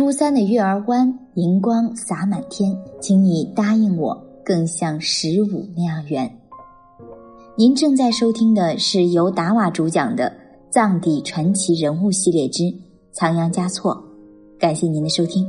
初三的月儿弯，银光洒满天，请你答应我，更像十五那样圆。您正在收听的是由达瓦主讲的《藏地传奇人物系列之仓央嘉措》，感谢您的收听。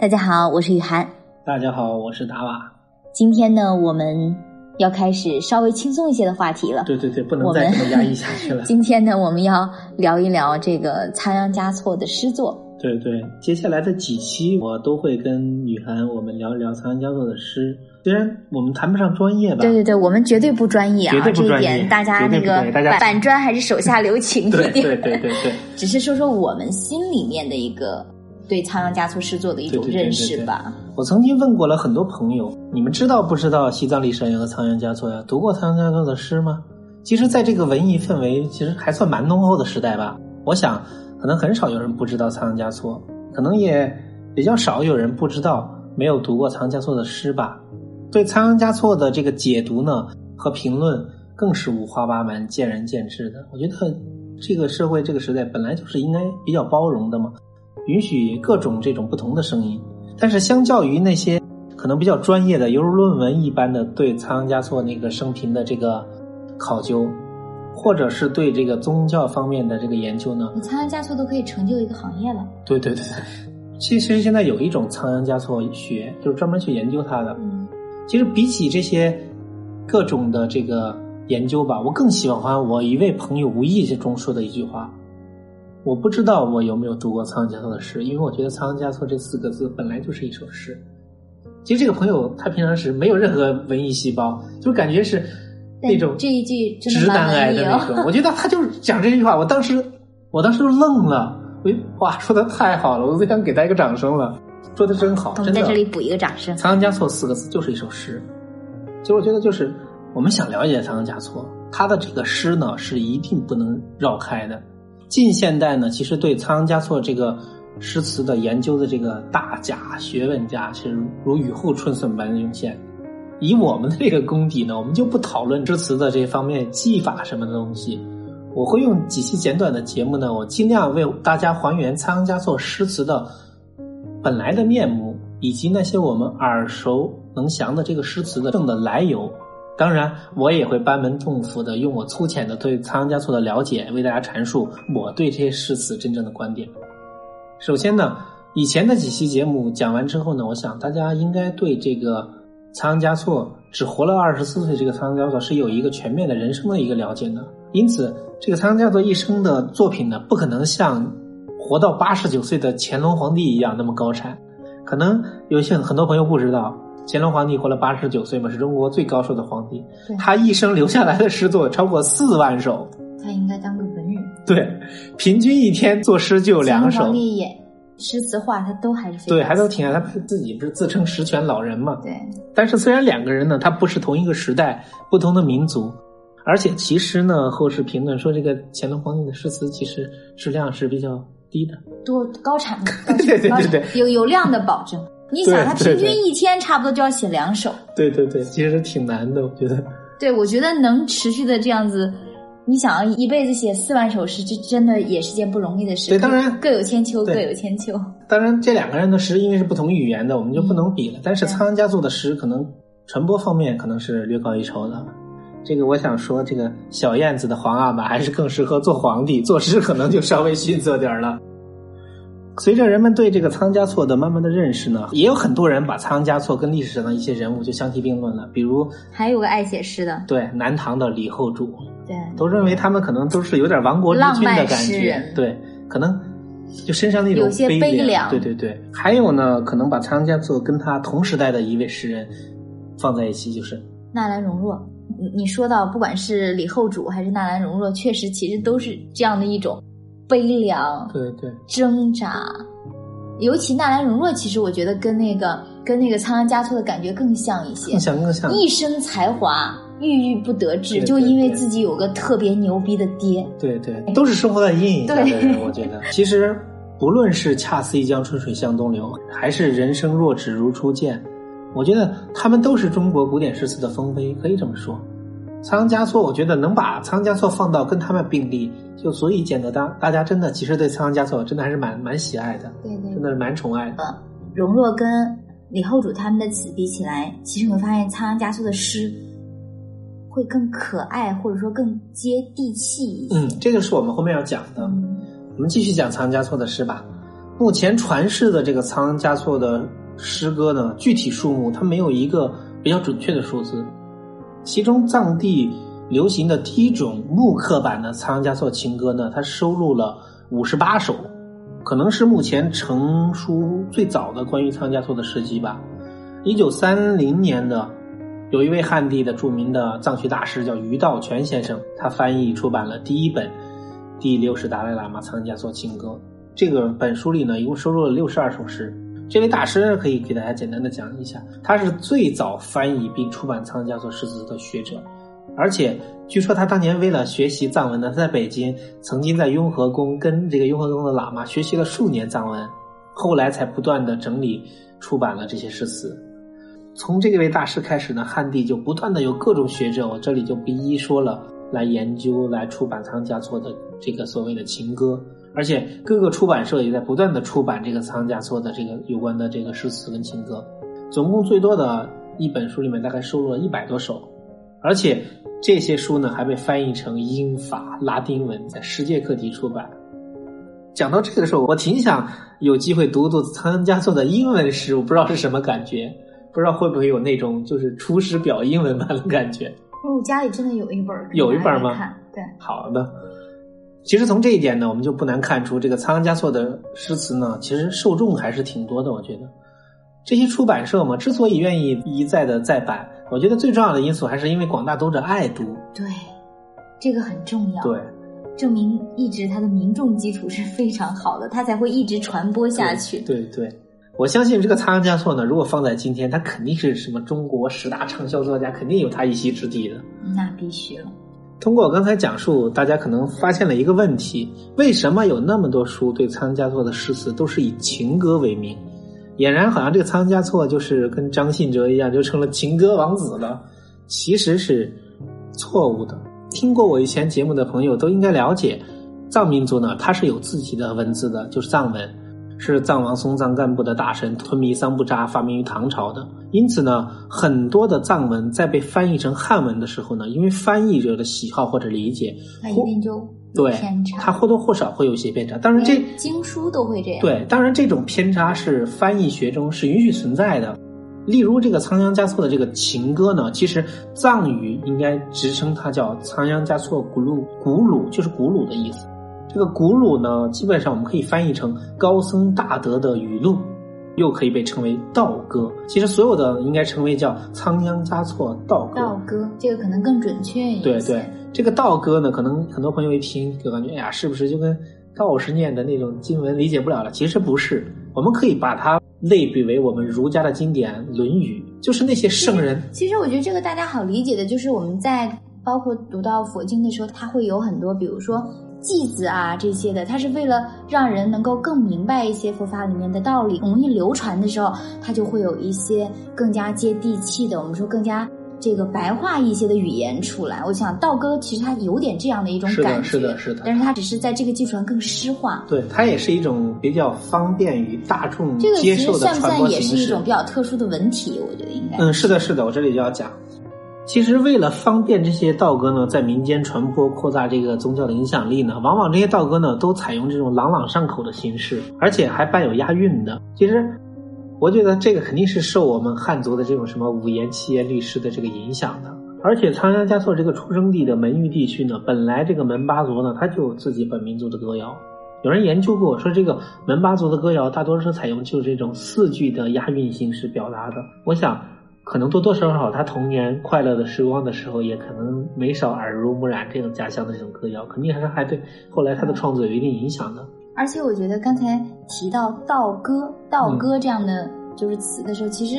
大家好，我是雨涵。大家好，我是达瓦。今天呢，我们要开始稍微轻松一些的话题了。对对对，不能再这么压抑下去了。今天呢，我们要聊一聊这个仓央嘉措的诗作。对对，接下来的几期我都会跟雨涵我们聊一聊仓央嘉措的诗。虽然我们谈不上专业吧，对对对，我们绝对不专业啊，绝对不专业这一点大家那个板砖还是手下留情一点。对对对对对，只是说说我们心里面的一个对仓央嘉措诗作的一种认识吧。我曾经问过了很多朋友，你们知道不知道西藏历史上有个仓央嘉措呀？读过仓央嘉措的诗吗？其实，在这个文艺氛围其实还算蛮浓厚的时代吧，我想可能很少有人不知道仓央嘉措，可能也比较少有人不知道没有读过仓央嘉措的诗吧。对仓央嘉措的这个解读呢和评论更是五花八门、见仁见智的。我觉得这个社会、这个时代本来就是应该比较包容的嘛，允许各种这种不同的声音。但是相较于那些可能比较专业的，犹如论文一般的对仓央嘉措那个生平的这个考究，或者是对这个宗教方面的这个研究呢，你仓央嘉措都可以成就一个行业了。对对对对，其实现在有一种仓央嘉措学，就是专门去研究它的。嗯，其实比起这些各种的这个研究吧，我更喜欢我一位朋友无意之中说的一句话。我不知道我有没有读过仓央嘉措的诗，因为我觉得仓央嘉措这四个字本来就是一首诗。其实这个朋友他平常是没有任何文艺细胞，就感觉是那种这一句直男癌的那哦。种。我觉得他就是讲这句话，我当时我当时就愣了，我哇，说的太好了，我都想给他一个掌声了，说的真好，我们在真的。这里补一个掌声。仓央嘉措四个字就是一首诗。其实我觉得，就是我们想了解仓央嘉措，他的这个诗呢是一定不能绕开的。近现代呢，其实对仓央嘉措这个诗词的研究的这个大家学问家其实如雨后春笋般的涌现。以我们的这个功底呢，我们就不讨论诗词的这方面技法什么的东西。我会用几期简短的节目呢，我尽量为大家还原仓央嘉措诗词的本来的面目，以及那些我们耳熟能详的这个诗词的正的来由。当然，我也会班门弄斧的用我粗浅的对仓央嘉措的了解，为大家阐述我对这些诗词真正的观点。首先呢，以前的几期节目讲完之后呢，我想大家应该对这个仓央嘉措只活了二十四岁这个仓央嘉措是有一个全面的人生的一个了解的。因此，这个仓央嘉措一生的作品呢，不可能像活到八十九岁的乾隆皇帝一样那么高产。可能有些很多朋友不知道，乾隆皇帝活了八十九岁嘛，是中国最高寿的皇帝。他一生留下来的诗作超过四万首，他应该当个文人。对，平均一天作诗就有两首皇。帝也诗词画他都还是非对，还都挺爱他自己不是自称十全老人嘛？对。但是虽然两个人呢，他不是同一个时代、不同的民族，而且其实呢，后世评论说这个乾隆皇帝的诗词其实质量是比较低的。多高产的，高对对对对有有量的保证。你想，他平均一天差不多就要写两首。对对对，其实挺难的，我觉得。对，我觉得能持续的这样子，你想一辈子写四万首诗，这真的也是件不容易的事。对当然各有千秋，各有千秋。当然，这两个人的诗因为是不同语言的，我们就不能比了。但是仓央嘉措的诗可能传播方面可能是略高一筹的。这个我想说，这个小燕子的皇阿玛还是更适合做皇帝，作诗可能就稍微逊色点儿了。随着人们对这个仓央嘉措的慢慢的认识呢，也有很多人把仓央嘉措跟历史上的一些人物就相提并论了，比如还有个爱写诗的，对南唐的李后主，对，都认为他们可能都是有点亡国之君的感觉，对，可能就身上那种有些悲凉，凉。对对对。还有呢，可能把仓央嘉措跟他同时代的一位诗人放在一起，就是纳兰容若。你你说到，不管是李后主还是纳兰容若，确实其实都是这样的一种悲凉、对对挣扎。尤其纳兰容若，其实我觉得跟那个跟那个仓央嘉措的感觉更像一些更，像更像，一生才华郁郁不得志，对就因为对对自己有个特别牛逼的爹。对对，都是生活在阴影下的对人，我觉得其实不论是恰似一江春水向东流，还是人生若只如初见，我觉得他们都是中国古典诗词的丰碑，可以这么说。仓央嘉措，我觉得能把仓央嘉措放到跟他们并立，就足以见得大大家真的其实对仓央嘉措真的还是蛮蛮喜爱的，对对，真的是蛮宠爱的。容若跟李后主他们的词比起来，其实你会发现仓央嘉措的诗会更可爱，或者说更接地气一些。嗯，这个是我们后面要讲的。嗯我们继续讲仓央嘉措的诗吧。目前传世的这个仓央嘉措的诗歌呢，具体数目它没有一个比较准确的数字。其中藏地流行的第一种木刻版的仓央嘉措情歌呢，它收录了五十八首，可能是目前成书最早的关于仓央嘉措的诗集吧。一九三零年的，有一位汉地的著名的藏学大师叫于道全先生，他翻译出版了第一本第六世达赖喇嘛仓央嘉措情歌。这个本书里呢，一共收录了六十二首诗。这位大师可以给大家简单的讲一下，他是最早翻译并出版仓央嘉措诗词的学者，而且据说他当年为了学习藏文呢，他在北京曾经在雍和宫跟这个雍和宫的喇嘛学习了数年藏文，后来才不断的整理出版了这些诗词。从这位大师开始呢，汉地就不断的有各种学者，我这里就不一一说了，来研究来出版仓央嘉措的这个所谓的情歌。而且各个出版社也在不断的出版这个仓央嘉措的这个有关的这个诗词跟情歌，总共最多的一本书里面大概收录了一百多首，而且这些书呢还被翻译成英法拉丁文，在世界各地出版。讲到这个的时候，我挺想有机会读读仓央嘉措的英文诗，我不知道是什么感觉，不知道会不会有那种就是《出师表》英文版的感觉。我家里真的有一本，有一本吗？对，好的。其实从这一点呢，我们就不难看出，这个仓央嘉措的诗词呢，其实受众还是挺多的。我觉得，这些出版社嘛，之所以愿意一再的再版，我觉得最重要的因素还是因为广大读者爱读。对，这个很重要。对，证明一直它的民众基础是非常好的，它才会一直传播下去。对对，我相信这个仓央嘉措呢，如果放在今天，他肯定是什么中国十大畅销作家，肯定有他一席之地的。那必须了。通过我刚才讲述，大家可能发现了一个问题：为什么有那么多书对仓央嘉措的诗词都是以情歌为名？俨然好像这个仓央嘉措就是跟张信哲一样，就成了情歌王子了。其实是错误的。听过我以前节目的朋友都应该了解，藏民族呢，它是有自己的文字的，就是藏文。是藏王松赞干布的大臣吞弥桑布扎发明于唐朝的，因此呢，很多的藏文在被翻译成汉文的时候呢，因为翻译者的喜好或者理解，它一定就对偏差，它或多或少会有一些偏差。当然这经书都会这样，对，当然这种偏差是翻译学中是允许存在的。例如这个仓央嘉措的这个情歌呢，其实藏语应该直称它叫仓央嘉措古鲁，古鲁就是古鲁的意思。这个古鲁呢，基本上我们可以翻译成高僧大德的语录，又可以被称为道歌。其实所有的应该称为叫仓央嘉措道歌。道歌这个可能更准确一些。对对，这个道歌呢，可能很多朋友一听就感觉，哎呀，是不是就跟道士念的那种经文理解不了了？其实不是，我们可以把它类比为我们儒家的经典《论语》，就是那些圣人。其实我觉得这个大家好理解的，就是我们在包括读到佛经的时候，它会有很多，比如说。偈子啊，这些的，它是为了让人能够更明白一些佛法里面的道理，容易流传的时候，它就会有一些更加接地气的，我们说更加这个白话一些的语言出来。我想道歌其实它有点这样的一种感觉，是的，是的，是的。但是它只是在这个基础上更诗化，对，它也是一种比较方便于大众接受的算不算也是一种比较特殊的文体？我觉得应该。嗯，是的，是的，我这里就要讲。其实，为了方便这些道歌呢，在民间传播、扩大这个宗教的影响力呢，往往这些道歌呢都采用这种朗朗上口的形式，而且还伴有押韵的。其实，我觉得这个肯定是受我们汉族的这种什么五言、七言律诗的这个影响的。而且，仓央嘉措这个出生地的门隅地区呢，本来这个门巴族呢，他就有自己本民族的歌谣。有人研究过，说这个门巴族的歌谣大多是采用就是这种四句的押韵形式表达的。我想。可能多多少少，他童年快乐的时光的时候，也可能没少耳濡目染这种家乡的这种歌谣，肯定还是还对后来他的创作有一定影响的。而且我觉得刚才提到道歌、道歌这样的就是词的时候，其实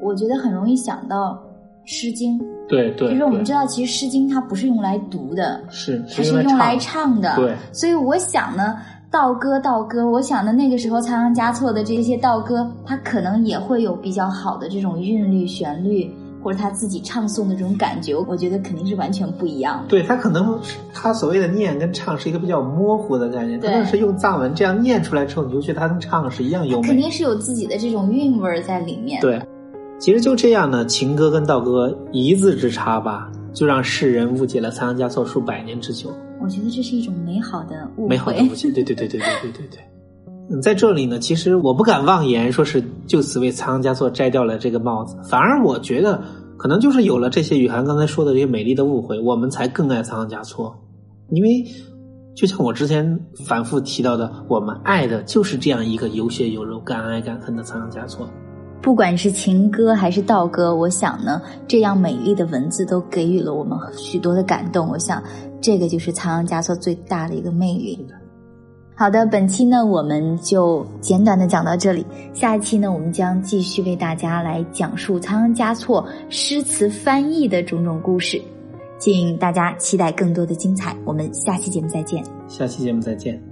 我觉得很容易想到《诗经》。对对。就是我们知道，其实《诗经》它不是用来读的，是它是用来唱的。对。所以我想呢。道歌，道歌，我想的那个时候，仓央嘉措的这些道歌，他可能也会有比较好的这种韵律、旋律，或或者他自己唱诵的这种感觉，我觉得肯定是完全不一样的。对他可能他所谓的念跟唱是一个比较模糊的概念，对但是用藏文这样念出来之后，你就觉得他跟唱是一样优美。肯定是有自己的这种韵味儿在里面。，对，其实就这样呢，情歌跟道歌一字之差吧，就让世人误解了仓央嘉措数百年之久。我觉得这是一种美好的误会。美好的误解，对对对对对对对对。嗯，在这里呢，其实我不敢妄言说是就此为仓央嘉措摘掉了这个帽子，反而我觉得可能就是有了这些雨涵刚才说的这些美丽的误会，我们才更爱仓央嘉措，因为就像我之前反复提到的，我们爱的就是这样一个有血有肉、敢爱敢恨的仓央嘉措。不管是情歌还是道歌，我想呢，这样美丽的文字都给予了我们许多的感动。我想，这个就是仓央嘉措最大的一个魅力。好的，本期呢我们就简短的讲到这里，下一期呢我们将继续为大家来讲述仓央嘉措诗词翻译的种种故事，请大家期待更多的精彩。我们下期节目再见。下期节目再见。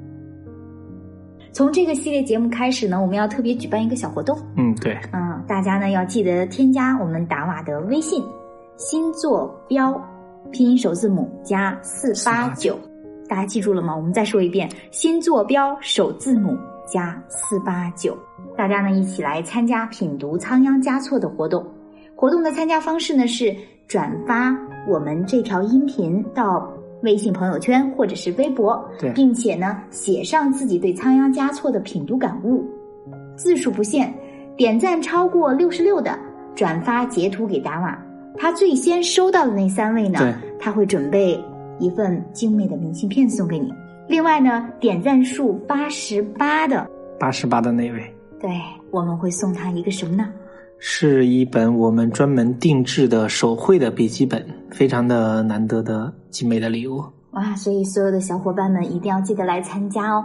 从这个系列节目开始呢，我们要特别举办一个小活动。嗯，对，嗯，大家呢要记得添加我们达瓦的微信，星座标拼音首字母加四八九，大家记住了吗？我们再说一遍，星座标首字母加四八九，大家呢一起来参加品读仓央嘉措的活动。活动的参加方式呢是转发我们这条音频到微信朋友圈或者是微博，并且呢写上自己对仓央嘉措的品读感悟，字数不限，点赞超过六十六的转发截图给达瓦，他最先收到的那三位呢，他会准备一份精美的明信片送给你。另外呢，点赞数八十八的，八十八的那位。对我们会送他一个什么呢？是一本我们专门定制的手绘的笔记本，非常的难得的精美的礼物。哇，所以所有的小伙伴们一定要记得来参加哦。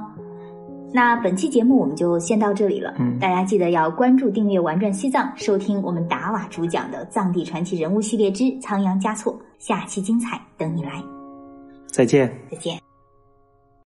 那本期节目我们就先到这里了，嗯大家记得要关注、订阅《玩转西藏》，收听我们达瓦主讲的《藏地传奇人物系列之仓央嘉措》，下期精彩等你来，再见。再见。